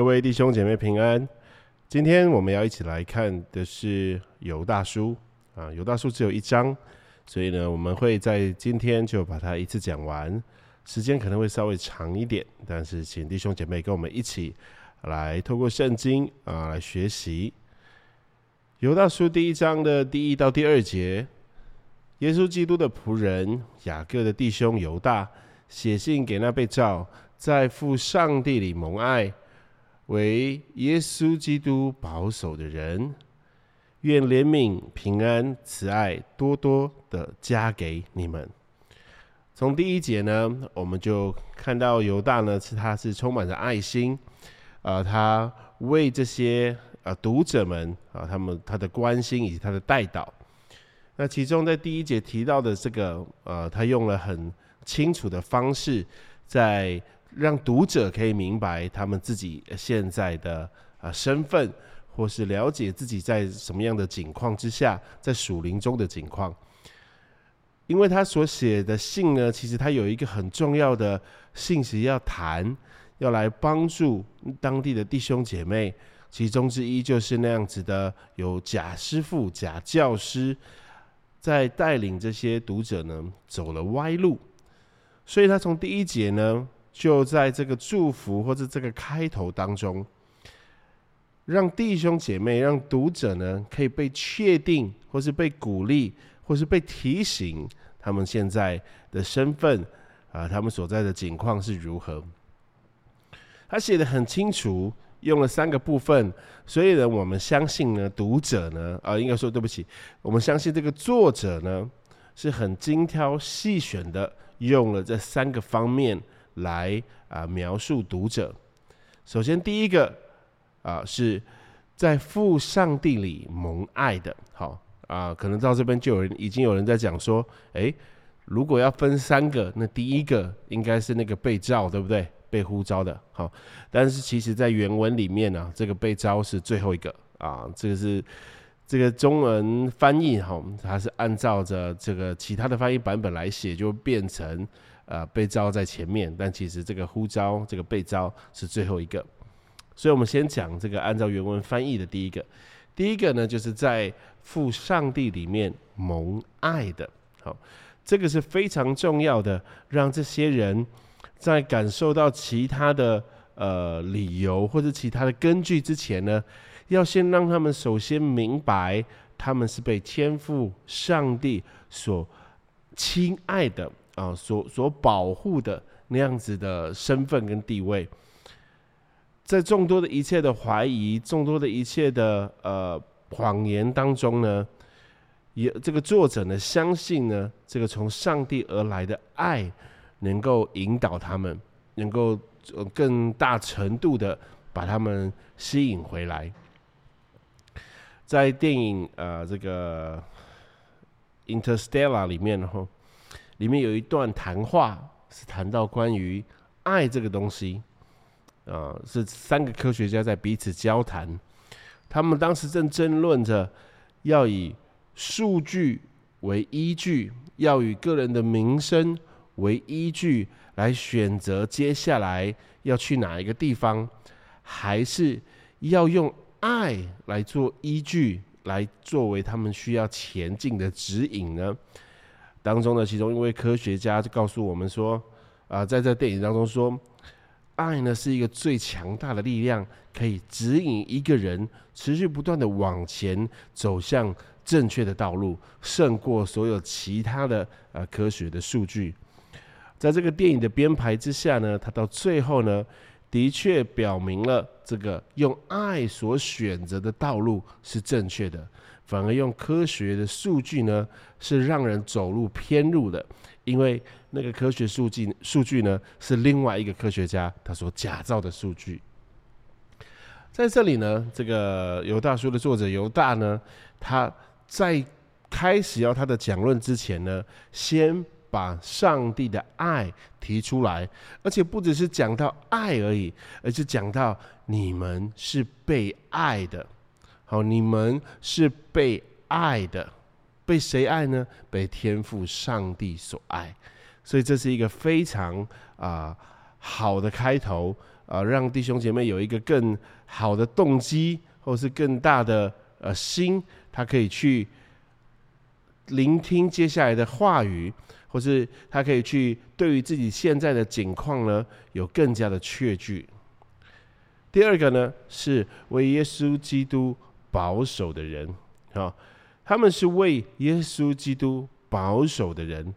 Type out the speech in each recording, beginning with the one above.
各位弟兄姐妹平安。今天我们要一起来看的是犹大书啊，犹大书只有一章，所以呢，我们会在今天就把它一次讲完，时间可能会稍微长一点，但是请弟兄姐妹跟我们一起来透过圣经啊来学习。犹大书第一章的第一到第二节，耶稣基督的仆人雅各的弟兄犹大写信给那被召在父上帝里蒙爱。为耶稣基督保守的人，愿怜悯、平安、慈爱多多的加给你们。从第一节呢，我们就看到犹大呢是他是充满着爱心，呃，他为这些呃读者们啊，他们他的关心以及他的带导。那其中在第一节提到的这个呃，他用了很清楚的方式在。让读者可以明白他们自己现在的啊身份，或是了解自己在什么样的境况之下，在属灵中的境况。因为他所写的信呢，其实他有一个很重要的信息要谈，要来帮助当地的弟兄姐妹。其中之一就是那样子的，有假师傅、假教师在带领这些读者呢走了歪路，所以他从第一节呢。就在这个祝福或者这个开头当中，让弟兄姐妹、让读者呢，可以被确定，或是被鼓励，或是被提醒，他们现在的身份啊，他们所在的境况是如何。他写的很清楚，用了三个部分，所以呢，我们相信呢，读者呢，啊，应该说对不起，我们相信这个作者呢，是很精挑细选的，用了这三个方面。来啊，描述读者。首先，第一个啊，是在父上帝里蒙爱的。好啊，可能到这边就有人已经有人在讲说，诶，如果要分三个，那第一个应该是那个被召，对不对？被呼召的。好，但是其实在原文里面呢，这个被召是最后一个啊。这个是这个中文翻译哈，它是按照着这个其他的翻译版本来写，就变成。呃，被招在前面，但其实这个呼召，这个被招是最后一个。所以，我们先讲这个按照原文翻译的第一个。第一个呢，就是在父上帝里面蒙爱的。好，这个是非常重要的，让这些人在感受到其他的呃理由或者其他的根据之前呢，要先让他们首先明白，他们是被天父上帝所亲爱的。啊，所所保护的那样子的身份跟地位，在众多的一切的怀疑、众多的一切的呃谎言当中呢，也这个作者呢相信呢，这个从上帝而来的爱能够引导他们，能够更大程度的把他们吸引回来。在电影呃这个《Interstellar》里面哈。里面有一段谈话，是谈到关于爱这个东西，啊，是三个科学家在彼此交谈，他们当时正争论着要以数据为依据，要以个人的名声为依据来选择接下来要去哪一个地方，还是要用爱来做依据，来作为他们需要前进的指引呢？当中呢，其中一位科学家就告诉我们说，啊，在这电影当中说，爱呢是一个最强大的力量，可以指引一个人持续不断的往前走向正确的道路，胜过所有其他的呃科学的数据。在这个电影的编排之下呢，他到最后呢，的确表明了这个用爱所选择的道路是正确的。反而用科学的数据呢，是让人走入偏路的，因为那个科学数据数据呢，是另外一个科学家他所假造的数据。在这里呢，这个犹大书的作者犹大呢，他在开始要他的讲论之前呢，先把上帝的爱提出来，而且不只是讲到爱而已，而是讲到你们是被爱的。好，你们是被爱的，被谁爱呢？被天赋上帝所爱，所以这是一个非常啊好的开头啊，让弟兄姐妹有一个更好的动机，或是更大的呃心，他可以去聆听接下来的话语，或是他可以去对于自己现在的境况呢，有更加的确据。第二个呢，是为耶稣基督保守的人，啊，他们是为耶稣基督保守的人，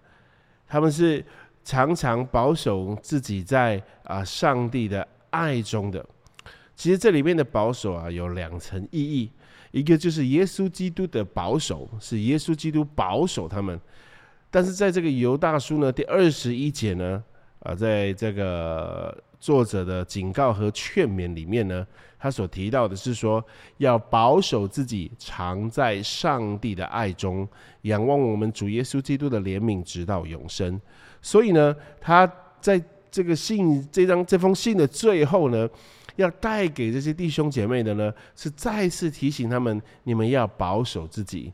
他们是常常保守自己在啊上帝的爱中的。其实这里面的保守啊，有两层意义，一个就是耶稣基督的保守，是耶稣基督保守他们。但是在这个犹大书呢，第二十一节呢，啊，在这个。作者的警告和劝勉里面呢，他所提到的是说，要保守自己，常在上帝的爱中，仰望我们主耶稣基督的怜悯，直到永生。所以呢，他在这个信这张这封信的最后呢，要带给这些弟兄姐妹的呢，是再次提醒他们，你们要保守自己。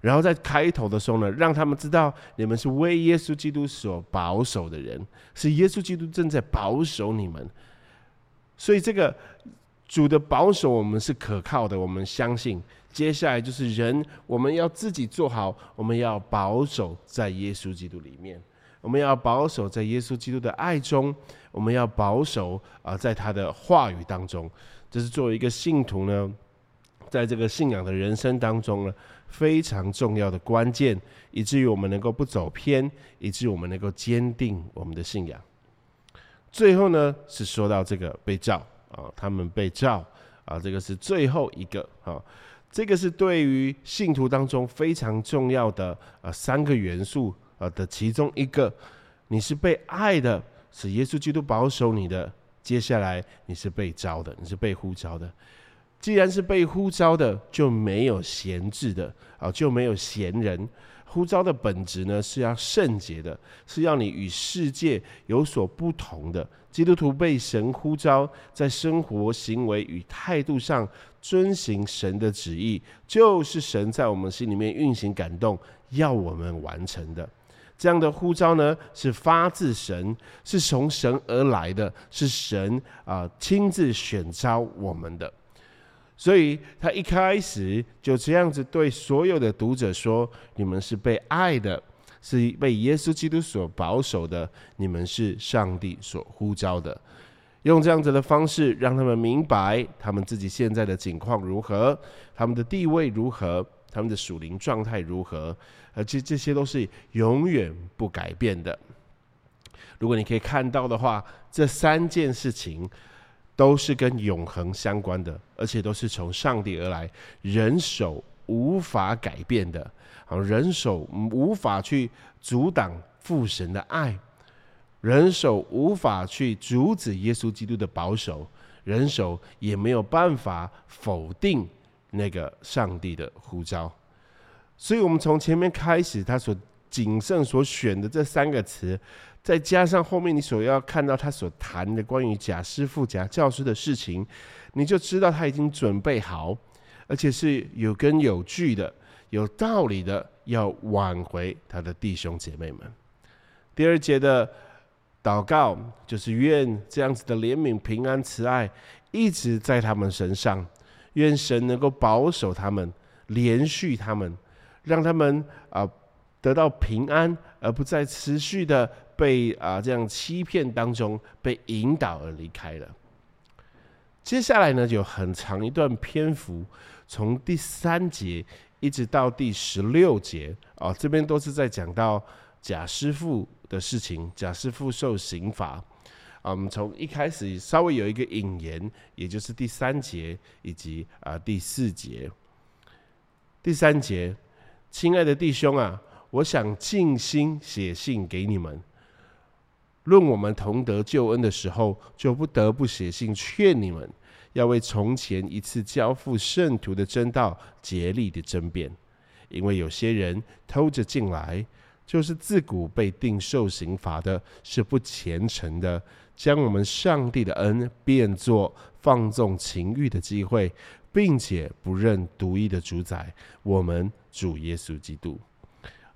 然后在开头的时候呢，让他们知道你们是为耶稣基督所保守的人，是耶稣基督正在保守你们。所以这个主的保守，我们是可靠的，我们相信。接下来就是人，我们要自己做好，我们要保守在耶稣基督里面，我们要保守在耶稣基督的爱中，我们要保守啊，在他的话语当中。这是作为一个信徒呢，在这个信仰的人生当中呢。非常重要的关键，以至于我们能够不走偏，以至于我们能够坚定我们的信仰。最后呢，是说到这个被召啊，他们被召啊，这个是最后一个啊，这个是对于信徒当中非常重要的啊三个元素啊的其中一个。你是被爱的，是耶稣基督保守你的。接下来你是被召的，你是被呼召的。既然是被呼召的，就没有闲置的啊，就没有闲人。呼召的本质呢，是要圣洁的，是要你与世界有所不同的。基督徒被神呼召，在生活、行为与态度上遵行神的旨意，就是神在我们心里面运行感动，要我们完成的。这样的呼召呢，是发自神，是从神而来的，是神啊亲自选召我们的。所以他一开始就这样子对所有的读者说：“你们是被爱的，是被耶稣基督所保守的，你们是上帝所呼召的。”用这样子的方式，让他们明白他们自己现在的境况如何，他们的地位如何，他们的属灵状态如何，而且这些都是永远不改变的。如果你可以看到的话，这三件事情。都是跟永恒相关的，而且都是从上帝而来，人手无法改变的，好，人手无法去阻挡父神的爱，人手无法去阻止耶稣基督的保守，人手也没有办法否定那个上帝的呼召。所以，我们从前面开始，他所谨慎所选的这三个词。再加上后面你所要看到他所谈的关于假师傅、假教师的事情，你就知道他已经准备好，而且是有根有据的、有道理的，要挽回他的弟兄姐妹们。第二节的祷告就是愿这样子的怜悯、平安、慈爱一直在他们身上，愿神能够保守他们、连续他们，让他们啊得到平安，而不再持续的。被啊这样欺骗当中被引导而离开了。接下来呢，有很长一段篇幅，从第三节一直到第十六节啊，这边都是在讲到贾师傅的事情，贾师傅受刑罚。啊，我们从一开始稍微有一个引言，也就是第三节以及啊第四节。第三节，亲爱的弟兄啊，我想尽心写信给你们。论我们同得救恩的时候，就不得不写信劝你们，要为从前一次交付圣徒的真道竭力的争辩，因为有些人偷着进来，就是自古被定受刑罚的，是不虔诚的，将我们上帝的恩变作放纵情欲的机会，并且不认独一的主宰，我们主耶稣基督。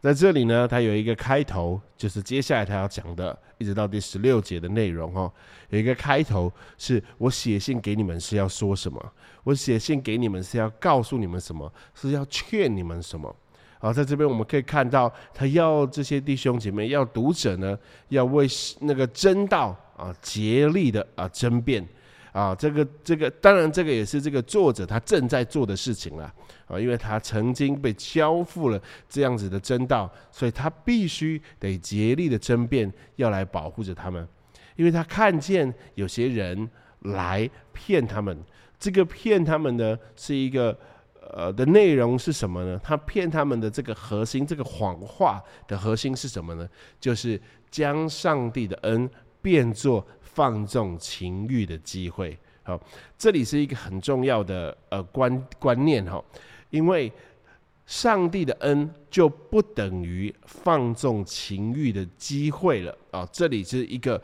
在这里呢，他有一个开头，就是接下来他要讲的，一直到第十六节的内容哦。有一个开头是我写信给你们是要说什么？我写信给你们是要告诉你们什么？是要劝你们什么？好，在这边我们可以看到，他要这些弟兄姐妹，要读者呢，要为那个真道啊竭力的啊争辩。啊，这个这个，当然这个也是这个作者他正在做的事情了啊，因为他曾经被交付了这样子的真道，所以他必须得竭力的争辩，要来保护着他们，因为他看见有些人来骗他们，这个骗他们呢是一个呃的内容是什么呢？他骗他们的这个核心，这个谎话的核心是什么呢？就是将上帝的恩变作。放纵情欲的机会，好，这里是一个很重要的呃观观念哈，因为上帝的恩就不等于放纵情欲的机会了。啊，这里是一个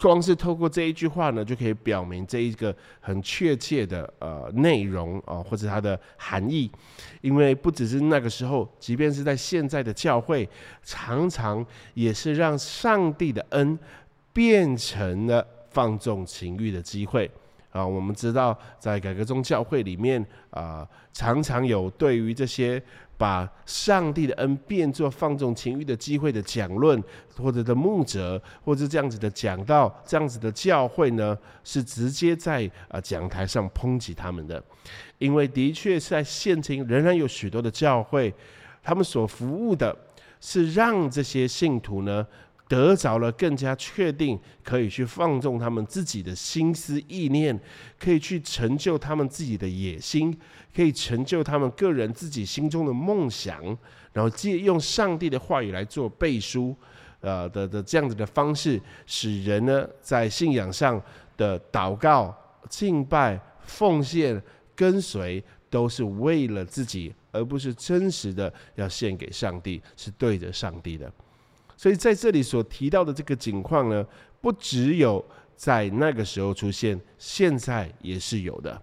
光是透过这一句话呢，就可以表明这一个很确切的呃内容啊，或者它的含义，因为不只是那个时候，即便是在现在的教会，常常也是让上帝的恩。变成了放纵情欲的机会啊！我们知道，在改革宗教会里面啊，常常有对于这些把上帝的恩变作放纵情欲的机会的讲论，或者的牧者，或者这样子的讲道，这样子的教会呢，是直接在啊讲台上抨击他们的，因为的确在现今仍然有许多的教会，他们所服务的是让这些信徒呢。得着了更加确定，可以去放纵他们自己的心思意念，可以去成就他们自己的野心，可以成就他们个人自己心中的梦想，然后借用上帝的话语来做背书，呃的的这样子的方式，使人呢在信仰上的祷告、敬拜、奉献、跟随，都是为了自己，而不是真实的要献给上帝，是对着上帝的。所以在这里所提到的这个景况呢，不只有在那个时候出现，现在也是有的。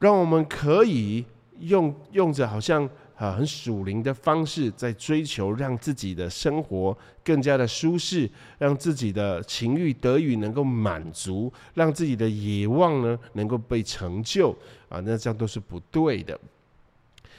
让我们可以用用着好像啊很属灵的方式，在追求让自己的生活更加的舒适，让自己的情欲得以能够满足，让自己的野望呢能够被成就啊，那这样都是不对的。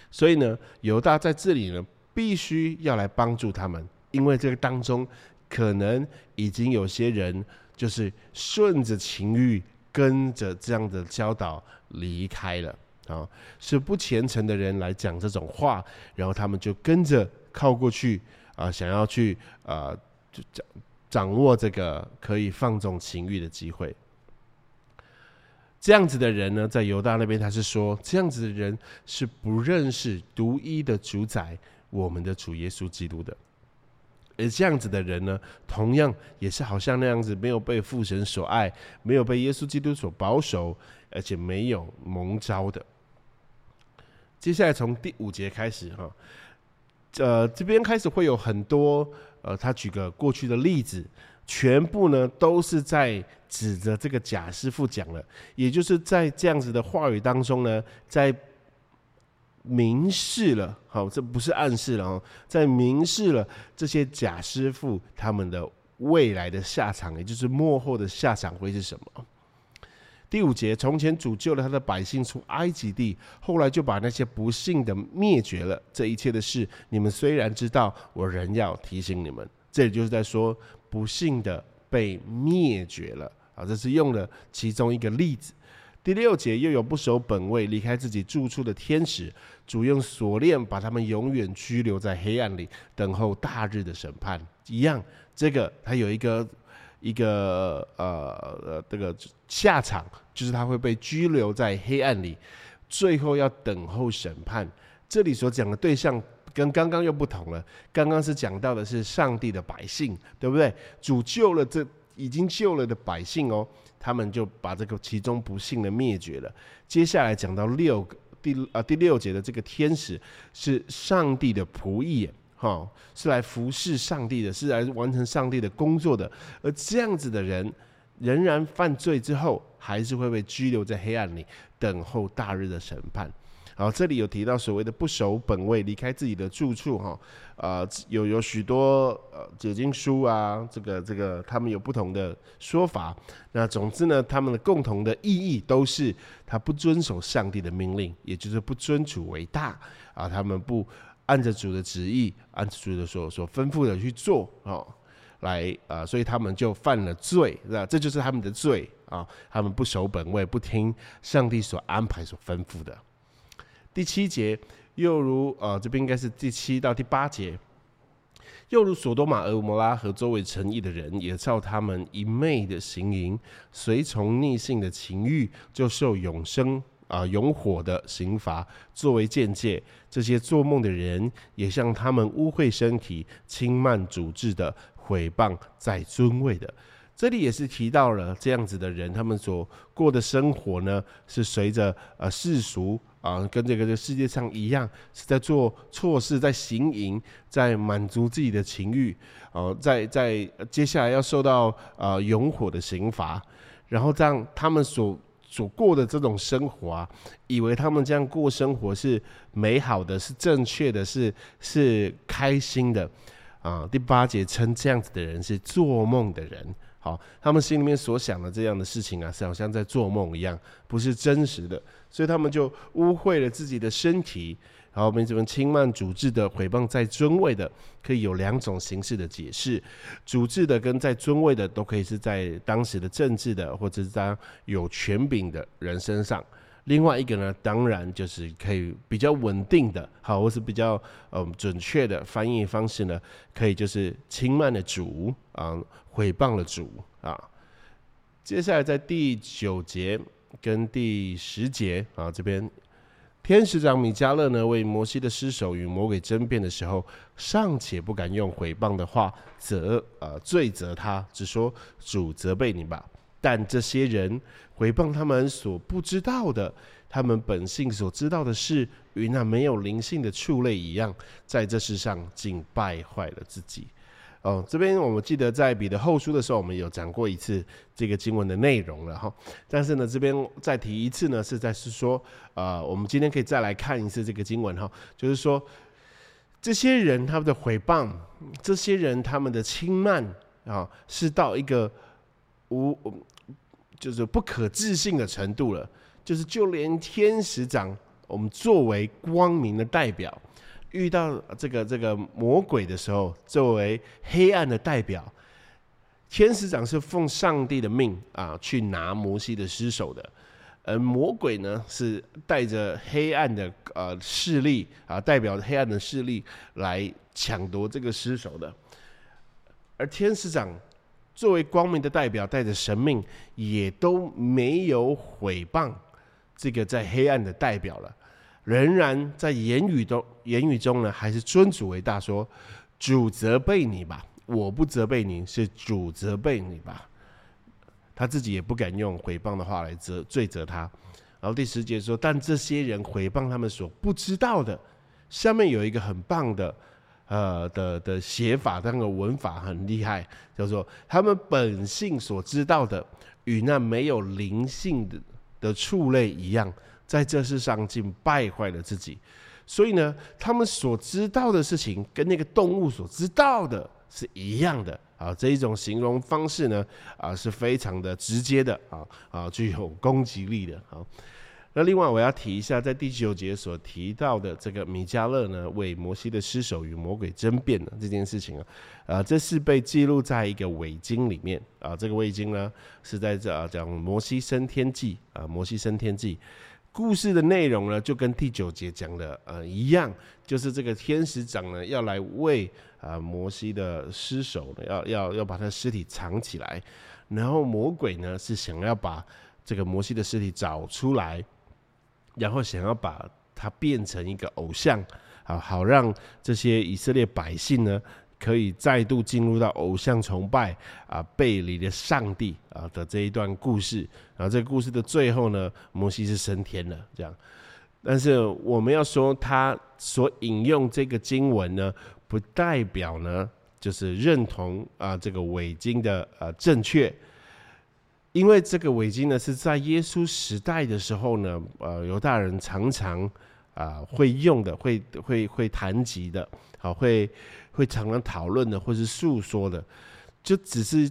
所以呢，犹大在这里呢，必须要来帮助他们。因为这个当中，可能已经有些人就是顺着情欲，跟着这样的教导离开了啊，是不虔诚的人来讲这种话，然后他们就跟着靠过去啊，想要去啊，就掌掌握这个可以放纵情欲的机会。这样子的人呢，在犹大那边他是说，这样子的人是不认识独一的主宰我们的主耶稣基督的。而这样子的人呢，同样也是好像那样子，没有被父神所爱，没有被耶稣基督所保守，而且没有蒙召的。接下来从第五节开始哈，呃，这边开始会有很多呃，他举个过去的例子，全部呢都是在指着这个贾师傅讲了，也就是在这样子的话语当中呢，在。明示了，好，这不是暗示了哦，在明示了这些假师傅他们的未来的下场，也就是幕后的下场会是什么？第五节，从前主救了他的百姓出埃及地，后来就把那些不幸的灭绝了。这一切的事，你们虽然知道，我仍要提醒你们。这里就是在说不幸的被灭绝了啊，这是用了其中一个例子。第六节又有不守本位、离开自己住处的天使，主用锁链把他们永远拘留在黑暗里，等候大日的审判。一样，这个他有一个一个呃呃这个下场，就是他会被拘留在黑暗里，最后要等候审判。这里所讲的对象跟刚刚又不同了，刚刚是讲到的是上帝的百姓，对不对？主救了这已经救了的百姓哦。他们就把这个其中不幸的灭绝了。接下来讲到六个第啊第六节的这个天使是上帝的仆役，哈，是来服侍上帝的，是来完成上帝的工作的。而这样子的人仍然犯罪之后，还是会被拘留在黑暗里，等候大日的审判。好，这里有提到所谓的不守本位，离开自己的住处，哈，呃，有有许多呃解经书啊，这个这个他们有不同的说法。那总之呢，他们的共同的意义都是他不遵守上帝的命令，也就是不尊主为大啊，他们不按着主的旨意，按着主的所所吩咐的去做，哦，来啊，所以他们就犯了罪，是吧？这就是他们的罪啊，他们不守本位，不听上帝所安排、所吩咐的。第七节，又如呃，这边应该是第七到第八节，又如索多玛、俄摩拉和周围诚意的人，也照他们一昧的行淫，随从逆性的情欲，就受永生啊永火的刑罚作为见解。这些做梦的人，也像他们污秽身体、轻慢主治的、毁谤在尊位的。这里也是提到了这样子的人，他们所过的生活呢，是随着呃世俗啊，跟这个这世界上一样，是在做错事，在行淫，在满足自己的情欲，哦，在在接下来要受到呃永火的刑罚，然后这样他们所所过的这种生活啊，以为他们这样过生活是美好的，是正确的，是是开心的啊。第八节称这样子的人是做梦的人。好，他们心里面所想的这样的事情啊，是好像在做梦一样，不是真实的，所以他们就污秽了自己的身体。然后，我们这边轻慢主治的、毁谤在尊位的，可以有两种形式的解释。主治的跟在尊位的，都可以是在当时的政治的，或者是在有权柄的人身上。另外一个呢，当然就是可以比较稳定的，好，或是比较嗯准确的翻译方式呢，可以就是轻慢的主啊，毁谤了主啊。接下来在第九节跟第十节啊这边，天使长米迦勒呢为摩西的尸首与魔鬼争辩的时候，尚且不敢用毁谤的话责啊罪责他，只说主责备你吧。但这些人回谤他们所不知道的，他们本性所知道的事，与那没有灵性的畜类一样，在这世上竟败坏了自己。哦，这边我们记得在彼得后书的时候，我们有讲过一次这个经文的内容了哈。但是呢，这边再提一次呢，是在是说，呃，我们今天可以再来看一次这个经文哈，就是说，这些人他们的毁谤，这些人他们的轻慢啊，是到一个。无，就是不可置信的程度了。就是就连天使长，我们作为光明的代表，遇到这个这个魔鬼的时候，作为黑暗的代表，天使长是奉上帝的命啊，去拿摩西的尸首的。而魔鬼呢，是带着黑暗的呃势力啊，代表黑暗的势力来抢夺这个尸首的。而天使长。作为光明的代表，带着神命，也都没有毁谤这个在黑暗的代表了。仍然在言语中，言语中呢，还是尊主为大，说主责备你吧，我不责备你，是主责备你吧。他自己也不敢用毁谤的话来责罪责他。然后第十节说，但这些人毁谤他们所不知道的，下面有一个很棒的。呃的的写法，那个文法很厉害，叫做他们本性所知道的，与那没有灵性的的畜类一样，在这世上竟败坏了自己。所以呢，他们所知道的事情，跟那个动物所知道的是一样的啊。这一种形容方式呢，啊，是非常的直接的啊啊，具有攻击力的啊。那另外我要提一下，在第九节所提到的这个米迦勒呢，为摩西的尸首与魔鬼争辩的这件事情啊，啊，这是被记录在一个伪经里面啊。这个伪经呢，是在这啊讲摩西升天记啊，摩西升天记故事的内容呢，就跟第九节讲的呃一样，就是这个天使长呢要来为啊摩西的尸首，要要要把他尸体藏起来，然后魔鬼呢是想要把这个摩西的尸体找出来。然后想要把它变成一个偶像，啊，好让这些以色列百姓呢，可以再度进入到偶像崇拜啊，背离了上帝啊的这一段故事。然后这个故事的最后呢，摩西是升天了，这样。但是我们要说，他所引用这个经文呢，不代表呢，就是认同啊这个伪经的呃正确。因为这个围巾呢，是在耶稣时代的时候呢，呃，犹大人常常啊会用的，会会会谈及的，好会会常常讨论的，或是诉说的，就只是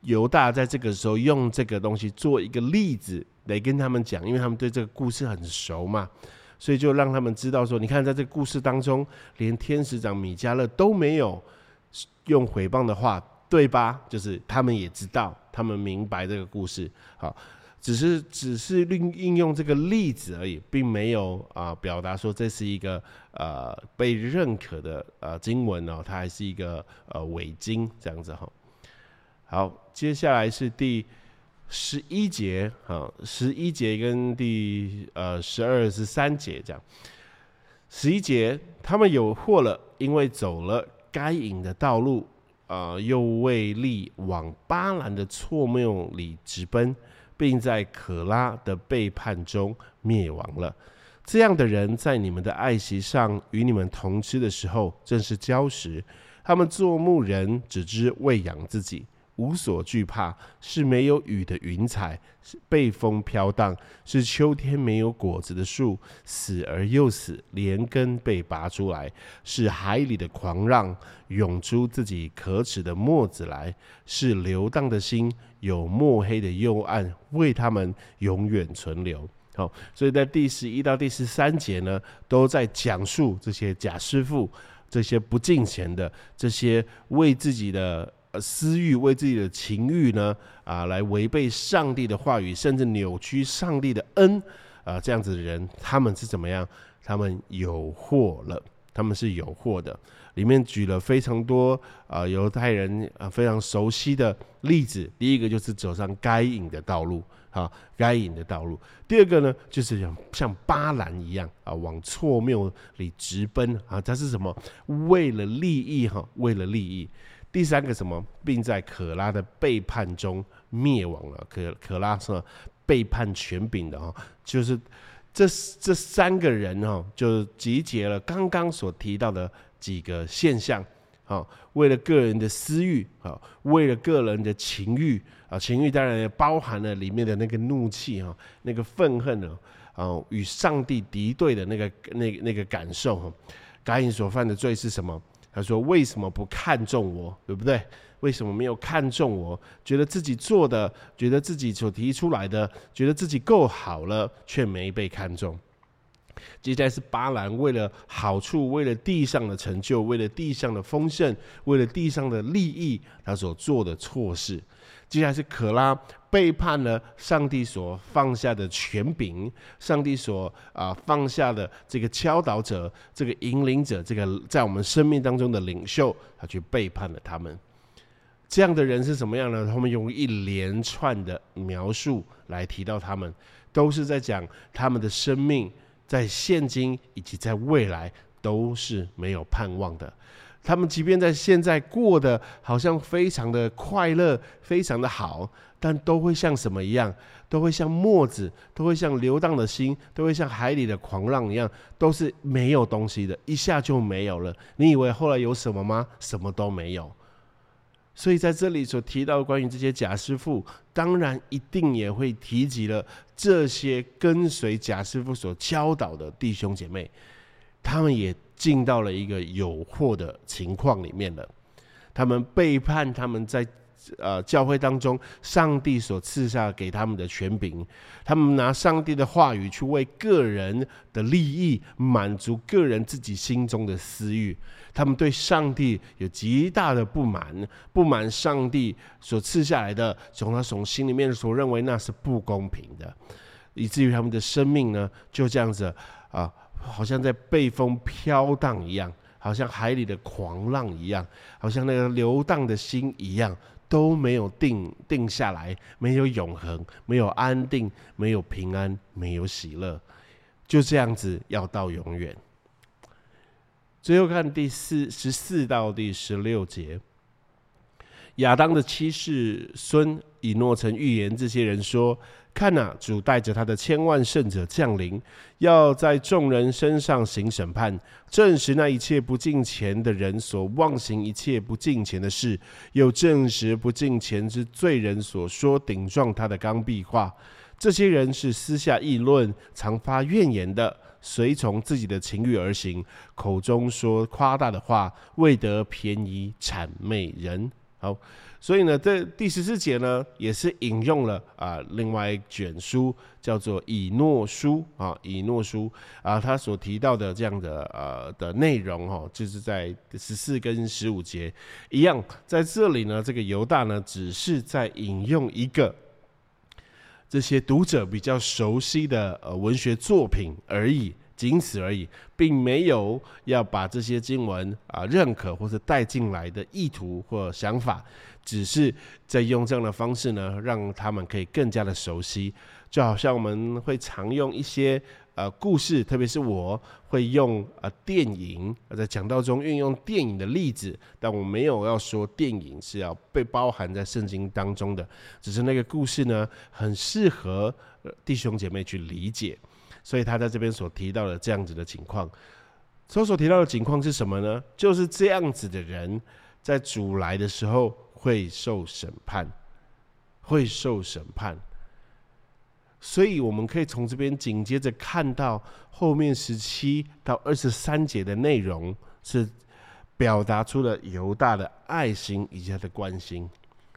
犹大在这个时候用这个东西做一个例子来跟他们讲，因为他们对这个故事很熟嘛，所以就让他们知道说，你看在这个故事当中，连天使长米迦勒都没有用诽谤的话。对吧？就是他们也知道，他们明白这个故事，好，只是只是应应用这个例子而已，并没有啊表达说这是一个呃被认可的呃经文哦，它还是一个呃伪经这样子哈。好，接下来是第十一节啊，十一节跟第呃十二十三节这样。十一节，他们有祸了，因为走了该隐的道路。呃，又为利往巴兰的错谬里直奔，并在可拉的背叛中灭亡了。这样的人在你们的爱席上与你们同吃的时候，正是礁石。他们做牧人，只知喂养自己。无所惧怕，是没有雨的云彩，是被风飘荡，是秋天没有果子的树，死而又死，连根被拔出来，是。海里的狂浪涌出自己可耻的墨子来，是。流荡的心，有墨黑的幽暗为他们永远存留。好，所以在第十一到第十三节呢，都在讲述这些假师傅，这些不敬钱的，这些为自己的。私欲为自己的情欲呢，啊，来违背上帝的话语，甚至扭曲上帝的恩，啊，这样子的人，他们是怎么样？他们有祸了，他们是有祸的。里面举了非常多啊，犹太人啊非常熟悉的例子。第一个就是走上该隐的道路，啊，该隐的道路。第二个呢，就是像像巴兰一样啊，往错谬里直奔啊，他是什么？为了利益哈，为了利益。第三个什么，并在可拉的背叛中灭亡了。可可拉是背叛权柄的哈，就是这这三个人哈，就集结了刚刚所提到的几个现象。好，为了个人的私欲啊，为了个人的情欲啊，情欲当然也包含了里面的那个怒气哈，那个愤恨呢，啊，与上帝敌对的那个那那个感受哈。该隐所犯的罪是什么？他说：“为什么不看重我？对不对？为什么没有看重我？觉得自己做的，觉得自己所提出来的，觉得自己够好了，却没被看重。接下来是巴兰，为了好处，为了地上的成就，为了地上的丰盛，为了地上的利益，他所做的错事。接下来是可拉。”背叛了上帝所放下的权柄，上帝所啊放下的这个教导者、这个引领者、这个在我们生命当中的领袖，他去背叛了他们。这样的人是什么样呢？他们用一连串的描述来提到他们，都是在讲他们的生命在现今以及在未来都是没有盼望的。他们即便在现在过得好像非常的快乐、非常的好，但都会像什么一样？都会像墨子，都会像流荡的心，都会像海里的狂浪一样，都是没有东西的，一下就没有了。你以为后来有什么吗？什么都没有。所以在这里所提到关于这些假师傅，当然一定也会提及了这些跟随假师傅所教导的弟兄姐妹，他们也。进到了一个有祸的情况里面了，他们背叛他们在呃教会当中上帝所赐下给他们的权柄，他们拿上帝的话语去为个人的利益满足个人自己心中的私欲，他们对上帝有极大的不满，不满上帝所赐下来的，从他从心里面所认为那是不公平的，以至于他们的生命呢就这样子啊。好像在被风飘荡一样，好像海里的狂浪一样，好像那个流荡的心一样，都没有定定下来，没有永恒，没有安定，没有平安，没有喜乐，就这样子要到永远。最后看第四十四到第十六节，亚当的七世孙以诺曾预言这些人说。看呐，主带着他的千万圣者降临，要在众人身上行审判，证实那一切不敬钱的人所妄行一切不敬钱的事，又证实不敬钱之罪人所说顶撞他的刚愎话。这些人是私下议论、常发怨言的，随从自己的情欲而行，口中说夸大的话，为得便宜谄媚人。好。所以呢，这第十四节呢，也是引用了啊，另外一卷书叫做《以诺书》啊，《以诺书》啊，他所提到的这样的呃的内容哈，就是在十四跟十五节一样，在这里呢，这个犹大呢，只是在引用一个这些读者比较熟悉的呃文学作品而已。仅此而已，并没有要把这些经文啊认可或者带进来的意图或想法，只是在用这样的方式呢，让他们可以更加的熟悉。就好像我们会常用一些呃故事，特别是我会用呃电影在讲道中运用电影的例子，但我没有要说电影是要被包含在圣经当中的，只是那个故事呢，很适合弟兄姐妹去理解。所以他在这边所提到的这样子的情况，所所提到的情况是什么呢？就是这样子的人在主来的时候会受审判，会受审判。所以我们可以从这边紧接着看到后面十七到二十三节的内容，是表达出了犹大的爱心以及他的关心。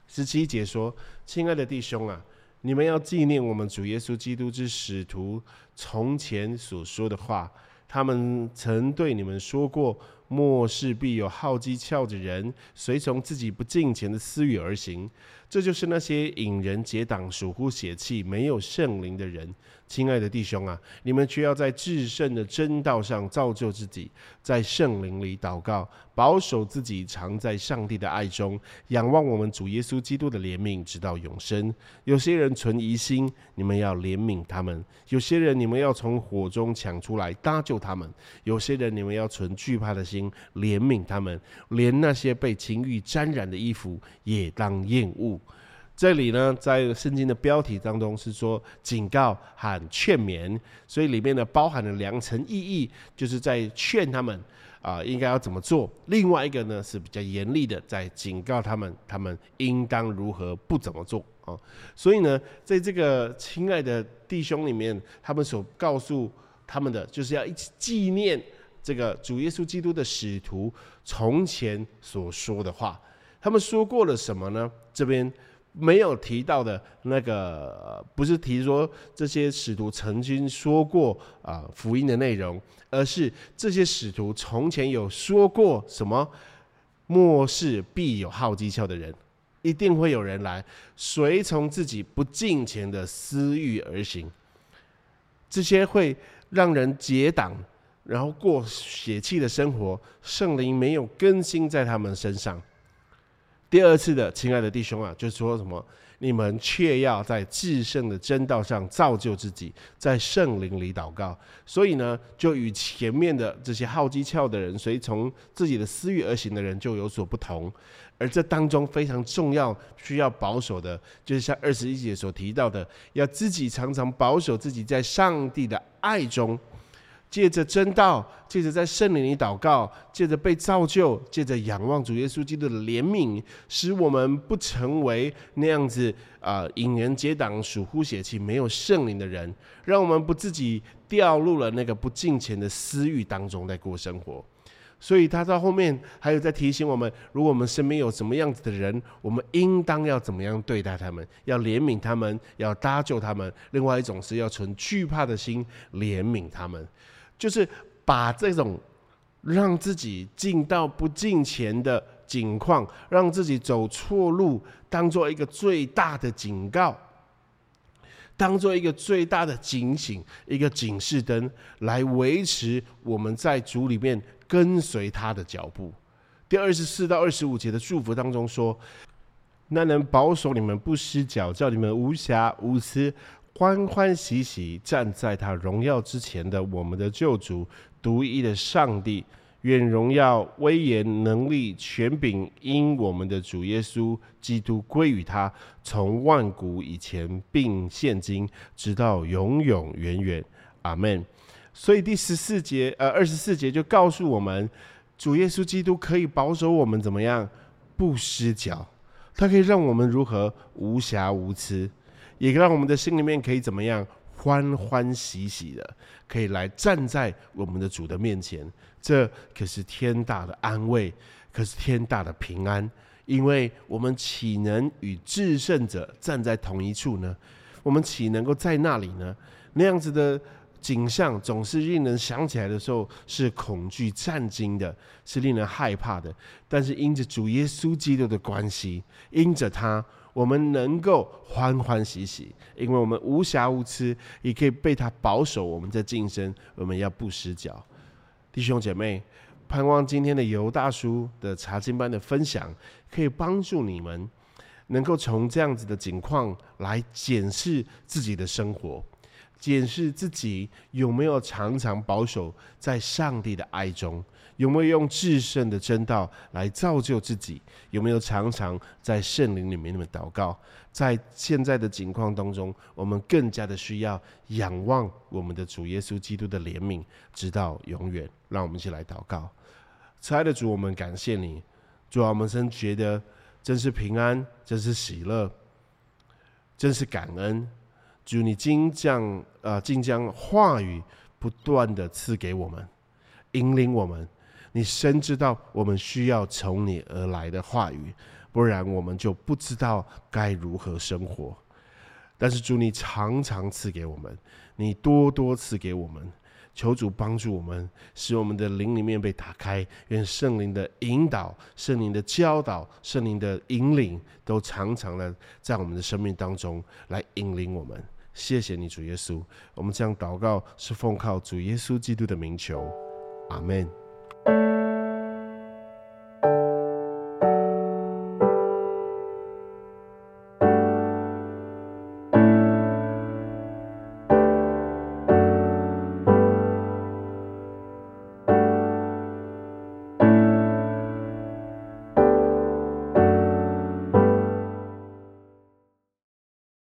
十七节说：“亲爱的弟兄啊。”你们要纪念我们主耶稣基督之使徒从前所说的话，他们曾对你们说过：末世必有好机巧的人，随从自己不敬虔的私欲而行。这就是那些引人结党、属乎血气、没有圣灵的人。亲爱的弟兄啊，你们却要在至圣的真道上造就自己，在圣灵里祷告，保守自己藏在上帝的爱中，仰望我们主耶稣基督的怜悯，直到永生。有些人存疑心，你们要怜悯他们；有些人你们要从火中抢出来搭救他们；有些人你们要存惧怕的心怜悯他们。连那些被情欲沾染的衣服也当厌恶。这里呢，在圣经的标题当中是说警告和劝勉，所以里面呢包含了两层意义，就是在劝他们啊应该要怎么做；另外一个呢是比较严厉的，在警告他们，他们应当如何不怎么做啊。所以呢，在这个亲爱的弟兄里面，他们所告诉他们的，就是要一起纪念这个主耶稣基督的使徒从前所说的话。他们说过了什么呢？这边。没有提到的那个，不是提说这些使徒曾经说过啊福音的内容，而是这些使徒从前有说过什么？末世必有好机巧的人，一定会有人来随从自己不敬虔的私欲而行，这些会让人结党，然后过血气的生活，圣灵没有更新在他们身上。第二次的，亲爱的弟兄啊，就说什么？你们却要在至圣的真道上造就自己，在圣灵里祷告。所以呢，就与前面的这些好机巧的人，随从自己的私欲而行的人，就有所不同。而这当中非常重要、需要保守的，就是像二十一节所提到的，要自己常常保守自己在上帝的爱中。借着真道，借着在圣灵里祷告，借着被造就，借着仰望主耶稣基督的怜悯，使我们不成为那样子啊引人结党、属乎血气、没有圣灵的人，让我们不自己掉入了那个不敬虔的私欲当中在过生活。所以他到后面还有在提醒我们：如果我们身边有什么样子的人，我们应当要怎么样对待他们？要怜悯他们，要搭救他们。另外一种是要存惧怕的心怜悯他们。就是把这种让自己进到不进钱的境况，让自己走错路，当做一个最大的警告，当做一个最大的警醒，一个警示灯，来维持我们在主里面跟随他的脚步。第二十四到二十五节的祝福当中说：“那能保守你们不失脚，叫你们无瑕无疵。”欢欢喜喜站在他荣耀之前的我们的救主，独一的上帝，愿荣耀、威严、能力、权柄因我们的主耶稣基督归于他，从万古以前并现今，直到永永远远。阿门。所以第十四节，呃，二十四节就告诉我们，主耶稣基督可以保守我们怎么样不失脚，他可以让我们如何无瑕无疵。也让我们的心里面可以怎么样欢欢喜喜的，可以来站在我们的主的面前。这可是天大的安慰，可是天大的平安，因为我们岂能与至圣者站在同一处呢？我们岂能够在那里呢？那样子的景象总是令人想起来的时候是恐惧战惊的，是令人害怕的。但是因着主耶稣基督的关系，因着他，我们能够欢欢喜喜，因为我们无瑕无疵，也可以被他保守。我们在晋升，我们要不失脚。弟兄姐妹，盼望今天的尤大叔的查经班的分享，可以帮助你们，能够从这样子的境况来检视自己的生活，检视自己有没有常常保守在上帝的爱中。有没有用至圣的真道来造就自己？有没有常常在圣灵里面那么祷告？在现在的境况当中，我们更加的需要仰望我们的主耶稣基督的怜悯，直到永远。让我们一起来祷告。慈爱的主，我们感谢你，主啊，我们真觉得真是平安，真是喜乐，真是感恩。主，你今将呃，今将话语不断的赐给我们，引领我们。你深知道我们需要从你而来的话语，不然我们就不知道该如何生活。但是主，你常常赐给我们，你多多赐给我们，求主帮助我们，使我们的灵里面被打开。愿圣灵的引导、圣灵的教导、圣灵的引领，都常常的在我们的生命当中来引领我们。谢谢你，主耶稣。我们这样祷告，是奉靠主耶稣基督的名求，阿门。Música